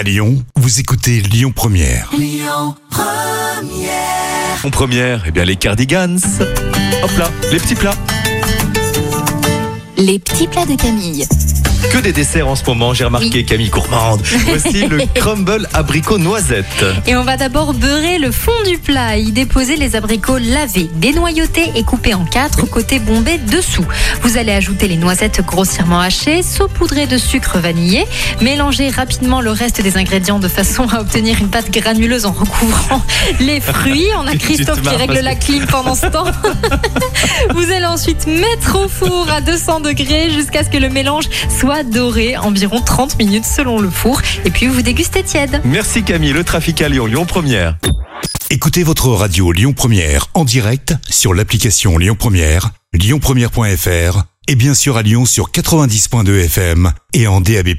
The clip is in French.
À Lyon, vous écoutez Lyon Première. En première, eh bien les cardigans. Hop là, les petits plats. Les petits plats de Camille. Que des desserts en ce moment, j'ai remarqué Camille Gourmande. Voici le crumble abricot noisette. Et on va d'abord beurrer le fond du plat, y déposer les abricots lavés, dénoyautés et coupés en quatre, côté bombé dessous. Vous allez ajouter les noisettes grossièrement hachées, saupoudrées de sucre vanillé, mélanger rapidement le reste des ingrédients de façon à obtenir une pâte granuleuse en recouvrant les fruits. On a Christophe qui règle la clim pendant ce temps. Ensuite mettre au four à 200 degrés jusqu'à ce que le mélange soit doré, environ 30 minutes selon le four. Et puis vous dégustez tiède. Merci Camille, le trafic à Lyon, Lyon première. Écoutez votre radio Lyon Première en direct sur l'application Lyon Première, lyonpremière.fr et bien sûr à Lyon sur 90.2 FM et en DAB+.